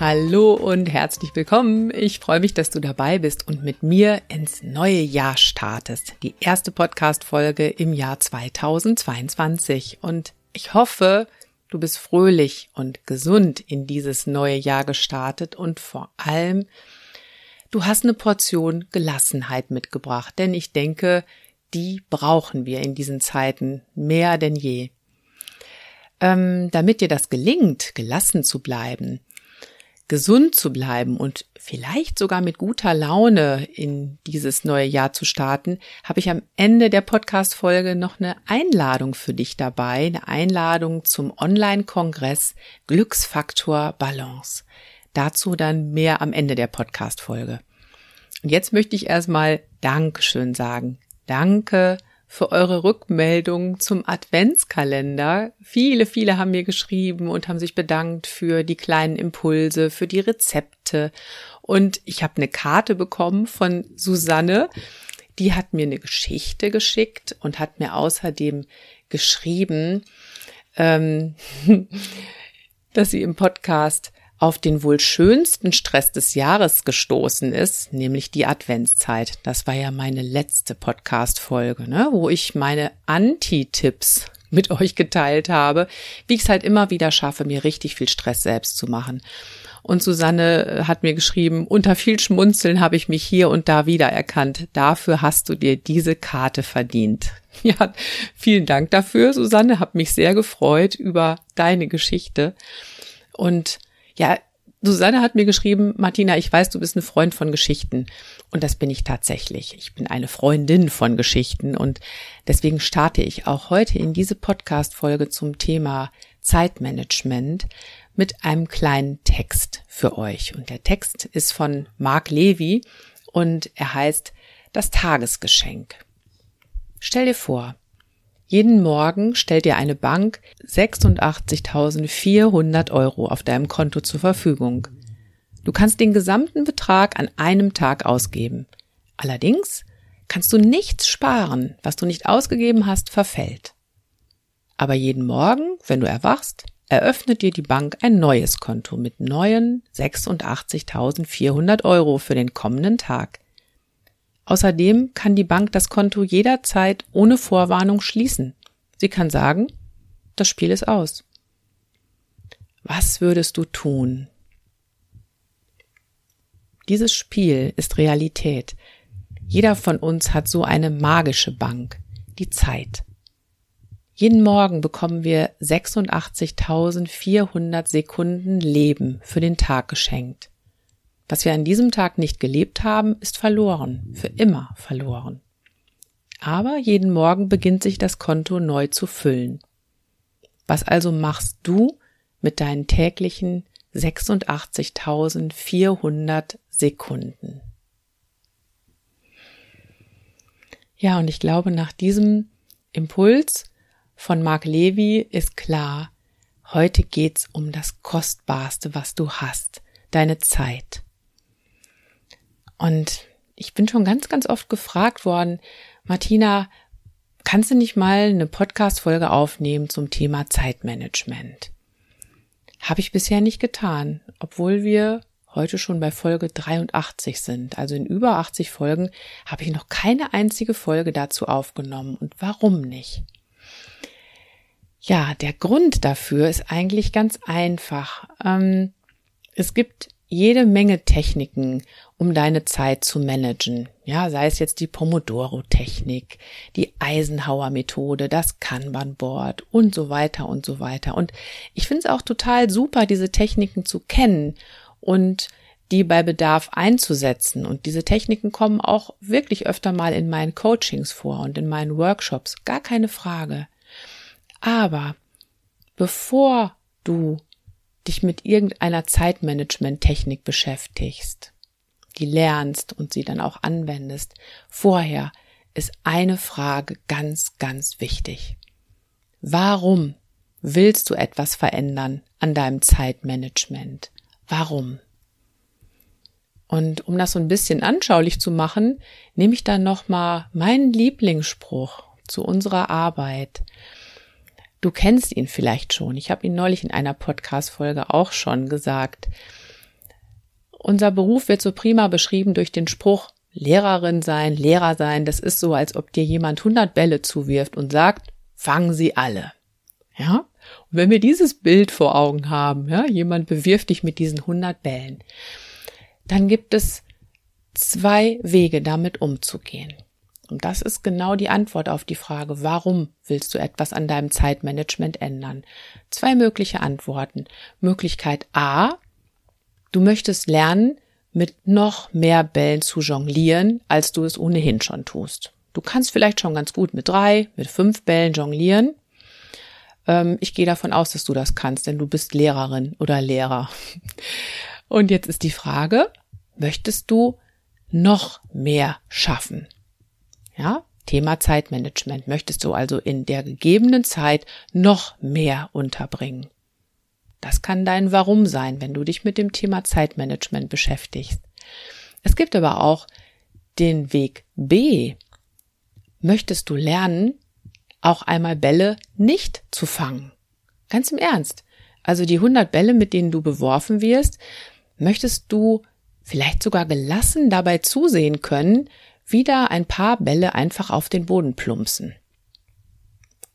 Hallo und herzlich willkommen. Ich freue mich, dass du dabei bist und mit mir ins neue Jahr startest. Die erste Podcast-Folge im Jahr 2022. Und ich hoffe, du bist fröhlich und gesund in dieses neue Jahr gestartet und vor allem, du hast eine Portion Gelassenheit mitgebracht. Denn ich denke, die brauchen wir in diesen Zeiten mehr denn je. Ähm, damit dir das gelingt, gelassen zu bleiben, gesund zu bleiben und vielleicht sogar mit guter Laune in dieses neue Jahr zu starten, habe ich am Ende der Podcast-Folge noch eine Einladung für dich dabei, eine Einladung zum Online-Kongress Glücksfaktor Balance. Dazu dann mehr am Ende der Podcast-Folge. Und jetzt möchte ich erstmal Dankeschön sagen. Danke für eure Rückmeldung zum Adventskalender. Viele, viele haben mir geschrieben und haben sich bedankt für die kleinen Impulse, für die Rezepte. Und ich habe eine Karte bekommen von Susanne. Die hat mir eine Geschichte geschickt und hat mir außerdem geschrieben, ähm, dass sie im Podcast auf den wohl schönsten Stress des Jahres gestoßen ist, nämlich die Adventszeit. Das war ja meine letzte Podcast-Folge, ne, wo ich meine Anti-Tipps mit euch geteilt habe, wie ich es halt immer wieder schaffe, mir richtig viel Stress selbst zu machen. Und Susanne äh, hat mir geschrieben, unter viel Schmunzeln habe ich mich hier und da wiedererkannt. Dafür hast du dir diese Karte verdient. Ja, vielen Dank dafür, Susanne. Hab mich sehr gefreut über deine Geschichte. Und ja, Susanne hat mir geschrieben, Martina, ich weiß, du bist ein Freund von Geschichten. Und das bin ich tatsächlich. Ich bin eine Freundin von Geschichten. Und deswegen starte ich auch heute in diese Podcast-Folge zum Thema Zeitmanagement mit einem kleinen Text für euch. Und der Text ist von Mark Levy und er heißt Das Tagesgeschenk. Stell dir vor, jeden Morgen stellt dir eine Bank 86.400 Euro auf deinem Konto zur Verfügung. Du kannst den gesamten Betrag an einem Tag ausgeben. Allerdings kannst du nichts sparen, was du nicht ausgegeben hast, verfällt. Aber jeden Morgen, wenn du erwachst, eröffnet dir die Bank ein neues Konto mit neuen 86.400 Euro für den kommenden Tag. Außerdem kann die Bank das Konto jederzeit ohne Vorwarnung schließen. Sie kann sagen, das Spiel ist aus. Was würdest du tun? Dieses Spiel ist Realität. Jeder von uns hat so eine magische Bank, die Zeit. Jeden Morgen bekommen wir 86.400 Sekunden Leben für den Tag geschenkt. Was wir an diesem Tag nicht gelebt haben, ist verloren, für immer verloren. Aber jeden Morgen beginnt sich das Konto neu zu füllen. Was also machst du mit deinen täglichen 86.400 Sekunden? Ja, und ich glaube, nach diesem Impuls von Mark Levy ist klar, heute geht's um das Kostbarste, was du hast, deine Zeit. Und ich bin schon ganz, ganz oft gefragt worden, Martina, kannst du nicht mal eine Podcast-Folge aufnehmen zum Thema Zeitmanagement? Habe ich bisher nicht getan, obwohl wir heute schon bei Folge 83 sind. Also in über 80 Folgen habe ich noch keine einzige Folge dazu aufgenommen. Und warum nicht? Ja, der Grund dafür ist eigentlich ganz einfach. Ähm, es gibt jede Menge Techniken, um deine Zeit zu managen. Ja, sei es jetzt die Pomodoro-Technik, die Eisenhower-Methode, das Kanban-Board und so weiter und so weiter. Und ich finde es auch total super, diese Techniken zu kennen und die bei Bedarf einzusetzen. Und diese Techniken kommen auch wirklich öfter mal in meinen Coachings vor und in meinen Workshops. Gar keine Frage. Aber bevor du dich mit irgendeiner Zeitmanagement-Technik beschäftigst, die lernst und sie dann auch anwendest, vorher ist eine Frage ganz, ganz wichtig. Warum willst du etwas verändern an deinem Zeitmanagement? Warum? Und um das so ein bisschen anschaulich zu machen, nehme ich dann nochmal meinen Lieblingsspruch zu unserer Arbeit. Du kennst ihn vielleicht schon. Ich habe ihn neulich in einer Podcast-Folge auch schon gesagt. Unser Beruf wird so prima beschrieben durch den Spruch, Lehrerin sein, Lehrer sein, das ist so, als ob dir jemand 100 Bälle zuwirft und sagt, fangen sie alle. Ja? Und wenn wir dieses Bild vor Augen haben, ja, jemand bewirft dich mit diesen 100 Bällen, dann gibt es zwei Wege, damit umzugehen. Und das ist genau die Antwort auf die Frage, warum willst du etwas an deinem Zeitmanagement ändern? Zwei mögliche Antworten. Möglichkeit A, du möchtest lernen, mit noch mehr Bällen zu jonglieren, als du es ohnehin schon tust. Du kannst vielleicht schon ganz gut mit drei, mit fünf Bällen jonglieren. Ähm, ich gehe davon aus, dass du das kannst, denn du bist Lehrerin oder Lehrer. Und jetzt ist die Frage, möchtest du noch mehr schaffen? Ja, Thema Zeitmanagement möchtest du also in der gegebenen Zeit noch mehr unterbringen. Das kann dein Warum sein, wenn du dich mit dem Thema Zeitmanagement beschäftigst. Es gibt aber auch den Weg B. Möchtest du lernen, auch einmal Bälle nicht zu fangen? Ganz im Ernst. Also die 100 Bälle, mit denen du beworfen wirst, möchtest du vielleicht sogar gelassen dabei zusehen können, wieder ein paar Bälle einfach auf den Boden plumpsen.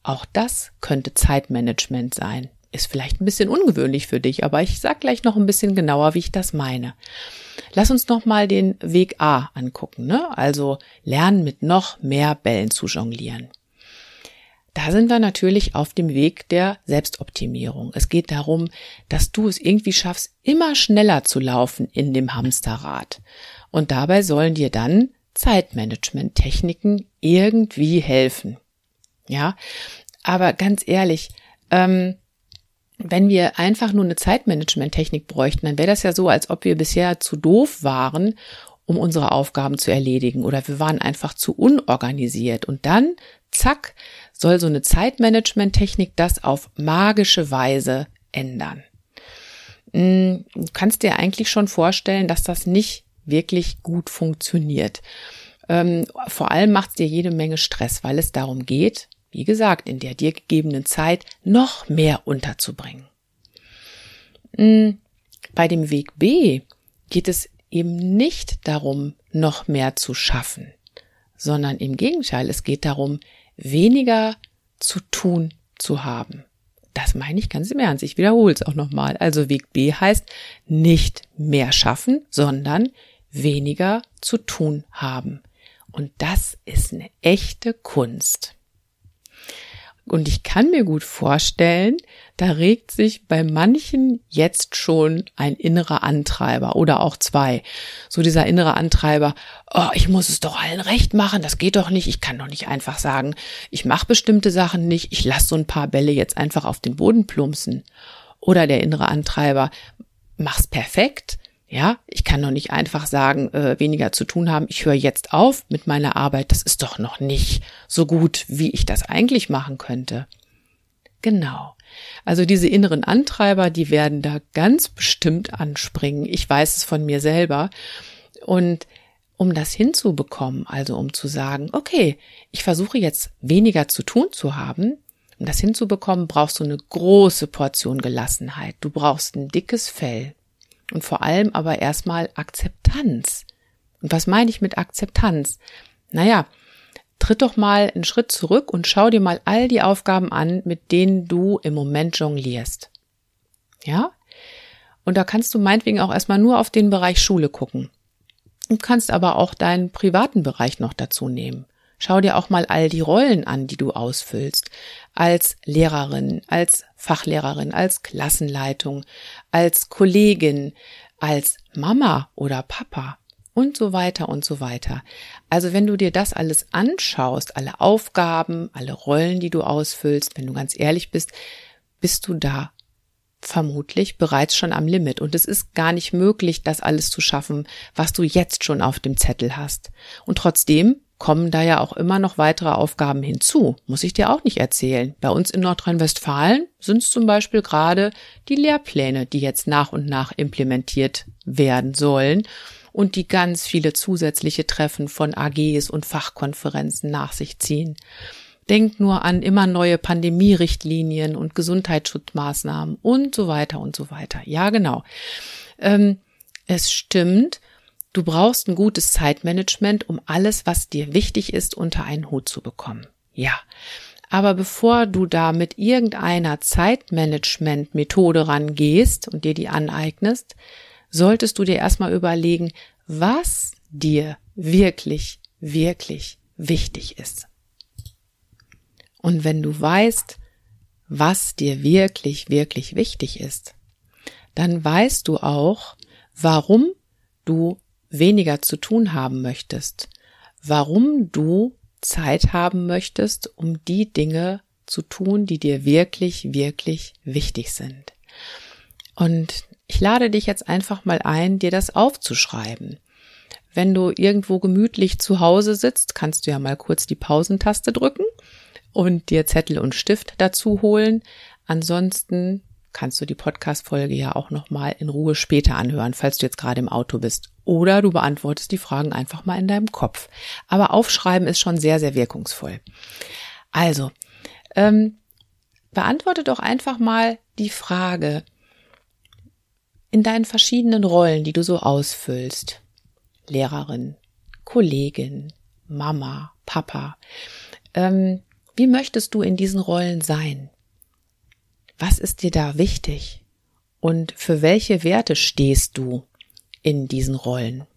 Auch das könnte Zeitmanagement sein. Ist vielleicht ein bisschen ungewöhnlich für dich, aber ich sag gleich noch ein bisschen genauer, wie ich das meine. Lass uns noch mal den Weg A angucken, ne? Also lernen mit noch mehr Bällen zu jonglieren. Da sind wir natürlich auf dem Weg der Selbstoptimierung. Es geht darum, dass du es irgendwie schaffst, immer schneller zu laufen in dem Hamsterrad. Und dabei sollen dir dann Zeitmanagement-Techniken irgendwie helfen. Ja, aber ganz ehrlich, ähm, wenn wir einfach nur eine Zeitmanagement-Technik bräuchten, dann wäre das ja so, als ob wir bisher zu doof waren, um unsere Aufgaben zu erledigen oder wir waren einfach zu unorganisiert und dann, zack, soll so eine Zeitmanagement-Technik das auf magische Weise ändern. Hm, du kannst dir eigentlich schon vorstellen, dass das nicht wirklich gut funktioniert. Ähm, vor allem macht es dir jede Menge Stress, weil es darum geht, wie gesagt, in der dir gegebenen Zeit noch mehr unterzubringen. Hm, bei dem Weg B geht es eben nicht darum, noch mehr zu schaffen, sondern im Gegenteil, es geht darum, weniger zu tun zu haben. Das meine ich ganz im Ernst. Ich wiederhole es auch nochmal. Also Weg B heißt nicht mehr schaffen, sondern weniger zu tun haben. Und das ist eine echte Kunst. Und ich kann mir gut vorstellen, da regt sich bei manchen jetzt schon ein innerer Antreiber oder auch zwei. So dieser innere Antreiber, oh, ich muss es doch allen recht machen, das geht doch nicht, ich kann doch nicht einfach sagen, ich mache bestimmte Sachen nicht, ich lasse so ein paar Bälle jetzt einfach auf den Boden plumpsen. Oder der innere Antreiber, mach's perfekt, ja, ich kann doch nicht einfach sagen, äh, weniger zu tun haben, ich höre jetzt auf mit meiner Arbeit, das ist doch noch nicht so gut, wie ich das eigentlich machen könnte. Genau. Also diese inneren Antreiber, die werden da ganz bestimmt anspringen. Ich weiß es von mir selber. Und um das hinzubekommen, also um zu sagen, okay, ich versuche jetzt weniger zu tun zu haben, um das hinzubekommen, brauchst du eine große Portion Gelassenheit. Du brauchst ein dickes Fell. Und vor allem aber erstmal Akzeptanz. Und was meine ich mit Akzeptanz? Naja, tritt doch mal einen Schritt zurück und schau dir mal all die Aufgaben an, mit denen du im Moment jonglierst. Ja? Und da kannst du meinetwegen auch erstmal nur auf den Bereich Schule gucken. Du kannst aber auch deinen privaten Bereich noch dazu nehmen. Schau dir auch mal all die Rollen an, die du ausfüllst. Als Lehrerin, als Fachlehrerin, als Klassenleitung, als Kollegin, als Mama oder Papa und so weiter und so weiter. Also wenn du dir das alles anschaust, alle Aufgaben, alle Rollen, die du ausfüllst, wenn du ganz ehrlich bist, bist du da vermutlich bereits schon am Limit und es ist gar nicht möglich, das alles zu schaffen, was du jetzt schon auf dem Zettel hast. Und trotzdem kommen da ja auch immer noch weitere Aufgaben hinzu. Muss ich dir auch nicht erzählen. Bei uns in Nordrhein-Westfalen sind es zum Beispiel gerade die Lehrpläne, die jetzt nach und nach implementiert werden sollen und die ganz viele zusätzliche Treffen von AGs und Fachkonferenzen nach sich ziehen. Denk nur an immer neue Pandemierichtlinien und Gesundheitsschutzmaßnahmen und so weiter und so weiter. Ja, genau. Ähm, es stimmt, Du brauchst ein gutes Zeitmanagement, um alles, was dir wichtig ist, unter einen Hut zu bekommen. Ja. Aber bevor du da mit irgendeiner Zeitmanagement-Methode rangehst und dir die aneignest, solltest du dir erstmal überlegen, was dir wirklich, wirklich wichtig ist. Und wenn du weißt, was dir wirklich, wirklich wichtig ist, dann weißt du auch, warum du weniger zu tun haben möchtest, warum du Zeit haben möchtest, um die Dinge zu tun, die dir wirklich, wirklich wichtig sind. Und ich lade dich jetzt einfach mal ein, dir das aufzuschreiben. Wenn du irgendwo gemütlich zu Hause sitzt, kannst du ja mal kurz die Pausentaste drücken und dir Zettel und Stift dazu holen. Ansonsten kannst du die Podcast-Folge ja auch nochmal in Ruhe später anhören, falls du jetzt gerade im Auto bist. Oder du beantwortest die Fragen einfach mal in deinem Kopf. Aber aufschreiben ist schon sehr, sehr wirkungsvoll. Also, ähm, beantworte doch einfach mal die Frage in deinen verschiedenen Rollen, die du so ausfüllst. Lehrerin, Kollegin, Mama, Papa. Ähm, wie möchtest du in diesen Rollen sein? Was ist dir da wichtig? Und für welche Werte stehst du in diesen Rollen?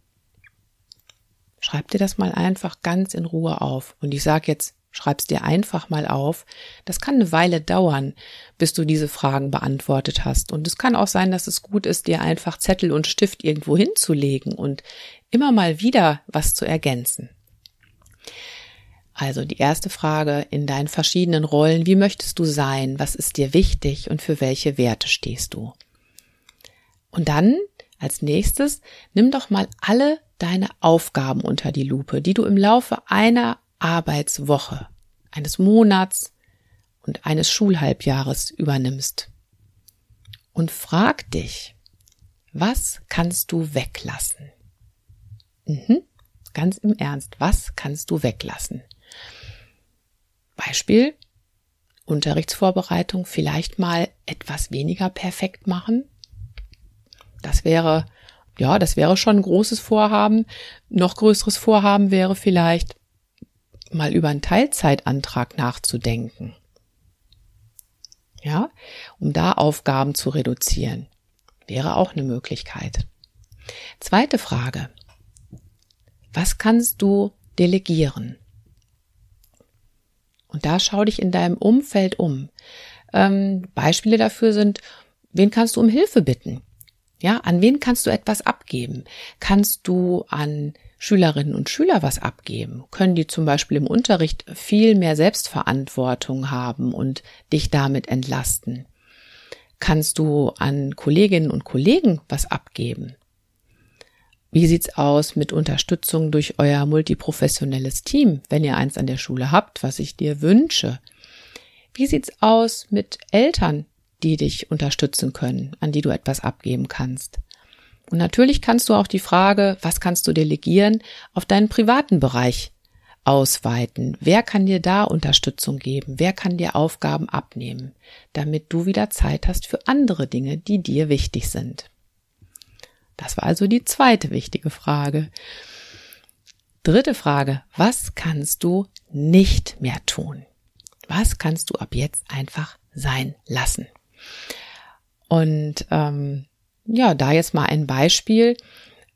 Schreib dir das mal einfach ganz in Ruhe auf. Und ich sage jetzt, schreib's dir einfach mal auf. Das kann eine Weile dauern, bis du diese Fragen beantwortet hast. Und es kann auch sein, dass es gut ist, dir einfach Zettel und Stift irgendwo hinzulegen und immer mal wieder was zu ergänzen. Also die erste Frage in deinen verschiedenen Rollen, wie möchtest du sein, was ist dir wichtig und für welche Werte stehst du? Und dann als nächstes, nimm doch mal alle deine Aufgaben unter die Lupe, die du im Laufe einer Arbeitswoche, eines Monats und eines Schulhalbjahres übernimmst. Und frag dich, was kannst du weglassen? Mhm, ganz im Ernst, was kannst du weglassen? Beispiel Unterrichtsvorbereitung vielleicht mal etwas weniger perfekt machen. Das wäre, ja, das wäre schon ein großes Vorhaben. Noch größeres Vorhaben wäre vielleicht mal über einen Teilzeitantrag nachzudenken. Ja, um da Aufgaben zu reduzieren. Wäre auch eine Möglichkeit. Zweite Frage. Was kannst du delegieren? Und da schau dich in deinem Umfeld um. Ähm, Beispiele dafür sind, wen kannst du um Hilfe bitten? Ja, an wen kannst du etwas abgeben? Kannst du an Schülerinnen und Schüler was abgeben? Können die zum Beispiel im Unterricht viel mehr Selbstverantwortung haben und dich damit entlasten? Kannst du an Kolleginnen und Kollegen was abgeben? Wie sieht's aus mit Unterstützung durch euer multiprofessionelles Team, wenn ihr eins an der Schule habt, was ich dir wünsche? Wie sieht's aus mit Eltern, die dich unterstützen können, an die du etwas abgeben kannst? Und natürlich kannst du auch die Frage, was kannst du delegieren, auf deinen privaten Bereich ausweiten. Wer kann dir da Unterstützung geben? Wer kann dir Aufgaben abnehmen, damit du wieder Zeit hast für andere Dinge, die dir wichtig sind? Das war also die zweite wichtige Frage. Dritte Frage, was kannst du nicht mehr tun? Was kannst du ab jetzt einfach sein lassen? Und ähm, ja, da jetzt mal ein Beispiel.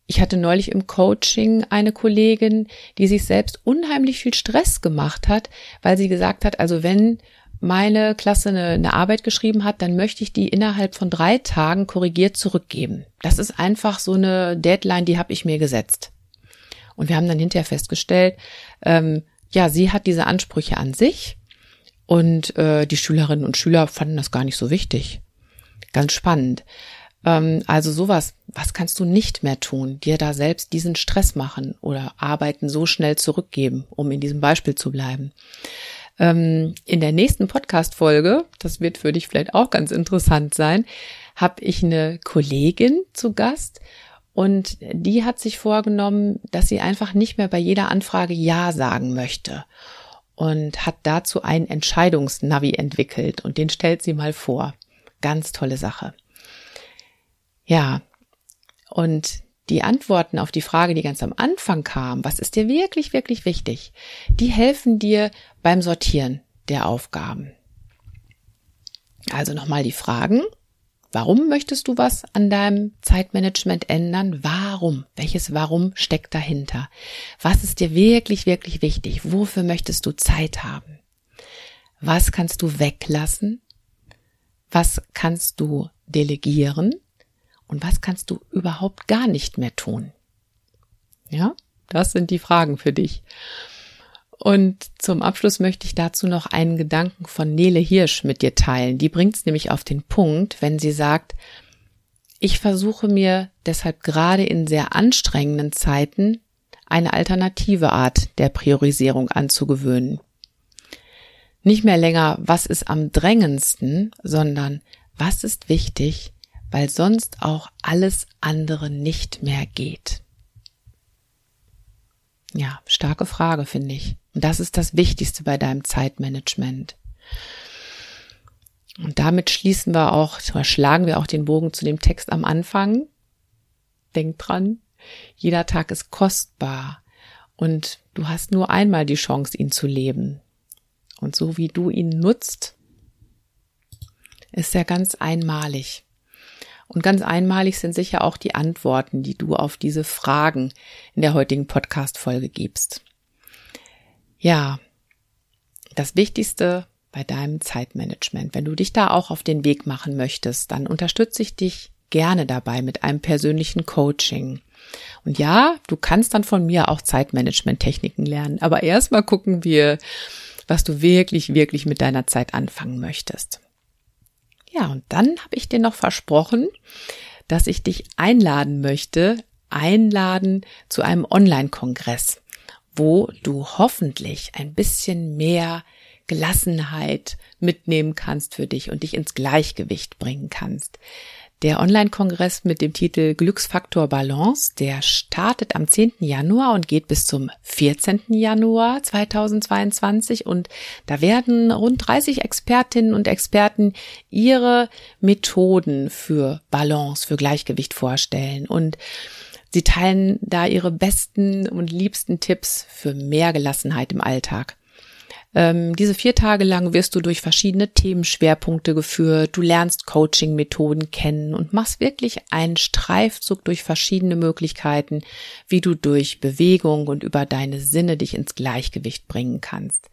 Ich hatte neulich im Coaching eine Kollegin, die sich selbst unheimlich viel Stress gemacht hat, weil sie gesagt hat, also wenn meine Klasse eine, eine, Arbeit geschrieben hat, dann möchte ich die innerhalb von drei Tagen korrigiert zurückgeben. Das ist einfach so eine Deadline, die habe ich mir gesetzt. Und wir haben dann hinterher festgestellt, ähm, ja, sie hat diese Ansprüche an sich und äh, die Schülerinnen und Schüler fanden das gar nicht so wichtig. Ganz spannend. Ähm, also sowas, was kannst du nicht mehr tun? Dir da selbst diesen Stress machen oder Arbeiten so schnell zurückgeben, um in diesem Beispiel zu bleiben. Ähm, in der nächsten Podcast-Folge, das wird für dich vielleicht auch ganz interessant sein, habe ich eine Kollegin zu Gast und die hat sich vorgenommen, dass sie einfach nicht mehr bei jeder Anfrage Ja sagen möchte und hat dazu ein Entscheidungsnavi entwickelt und den stellt sie mal vor. Ganz tolle Sache. Ja, und die Antworten auf die Frage, die ganz am Anfang kam, was ist dir wirklich, wirklich wichtig, die helfen dir beim Sortieren der Aufgaben. Also nochmal die Fragen. Warum möchtest du was an deinem Zeitmanagement ändern? Warum? Welches Warum steckt dahinter? Was ist dir wirklich, wirklich wichtig? Wofür möchtest du Zeit haben? Was kannst du weglassen? Was kannst du delegieren? Und was kannst du überhaupt gar nicht mehr tun? Ja, das sind die Fragen für dich. Und zum Abschluss möchte ich dazu noch einen Gedanken von Nele Hirsch mit dir teilen. Die bringt es nämlich auf den Punkt, wenn sie sagt, ich versuche mir deshalb gerade in sehr anstrengenden Zeiten eine alternative Art der Priorisierung anzugewöhnen. Nicht mehr länger, was ist am drängendsten, sondern was ist wichtig, weil sonst auch alles andere nicht mehr geht? Ja, starke Frage, finde ich. Und das ist das Wichtigste bei deinem Zeitmanagement. Und damit schließen wir auch, schlagen wir auch den Bogen zu dem Text am Anfang. Denk dran, jeder Tag ist kostbar und du hast nur einmal die Chance, ihn zu leben. Und so wie du ihn nutzt, ist er ganz einmalig. Und ganz einmalig sind sicher auch die Antworten, die du auf diese Fragen in der heutigen Podcast-Folge gibst. Ja, das Wichtigste bei deinem Zeitmanagement. Wenn du dich da auch auf den Weg machen möchtest, dann unterstütze ich dich gerne dabei mit einem persönlichen Coaching. Und ja, du kannst dann von mir auch Zeitmanagement-Techniken lernen. Aber erstmal gucken wir, was du wirklich, wirklich mit deiner Zeit anfangen möchtest. Ja, und dann habe ich dir noch versprochen, dass ich dich einladen möchte, einladen zu einem Online-Kongress, wo du hoffentlich ein bisschen mehr Gelassenheit mitnehmen kannst für dich und dich ins Gleichgewicht bringen kannst. Der Online-Kongress mit dem Titel Glücksfaktor Balance, der startet am 10. Januar und geht bis zum 14. Januar 2022 und da werden rund 30 Expertinnen und Experten ihre Methoden für Balance, für Gleichgewicht vorstellen und sie teilen da ihre besten und liebsten Tipps für mehr Gelassenheit im Alltag. Ähm, diese vier Tage lang wirst du durch verschiedene Themenschwerpunkte geführt, du lernst Coaching-Methoden kennen und machst wirklich einen Streifzug durch verschiedene Möglichkeiten, wie du durch Bewegung und über deine Sinne dich ins Gleichgewicht bringen kannst.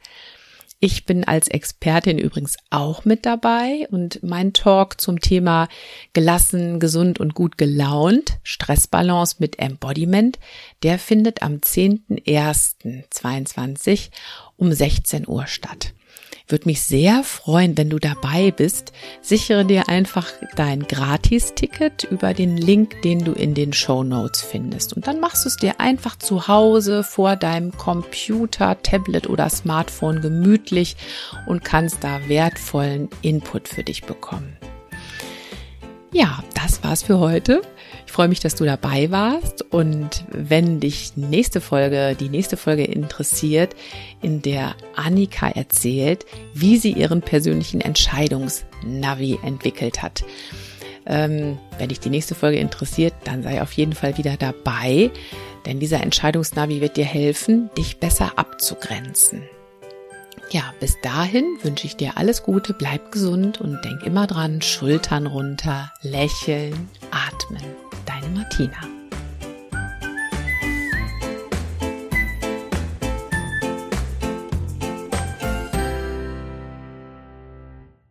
Ich bin als Expertin übrigens auch mit dabei und mein Talk zum Thema gelassen, gesund und gut gelaunt, Stressbalance mit Embodiment, der findet am 10.01.22 um 16 Uhr statt. Würde mich sehr freuen, wenn du dabei bist. Sichere dir einfach dein Gratis-Ticket über den Link, den du in den Show Notes findest. Und dann machst du es dir einfach zu Hause vor deinem Computer, Tablet oder Smartphone gemütlich und kannst da wertvollen Input für dich bekommen. Ja, das war's für heute. Ich freue mich, dass du dabei warst und wenn dich nächste Folge, die nächste Folge interessiert, in der Annika erzählt, wie sie ihren persönlichen Entscheidungsnavi entwickelt hat. Ähm, wenn dich die nächste Folge interessiert, dann sei auf jeden Fall wieder dabei, denn dieser Entscheidungsnavi wird dir helfen, dich besser abzugrenzen. Ja, bis dahin wünsche ich dir alles Gute, bleib gesund und denk immer dran, Schultern runter, lächeln, atmen. Deine Martina.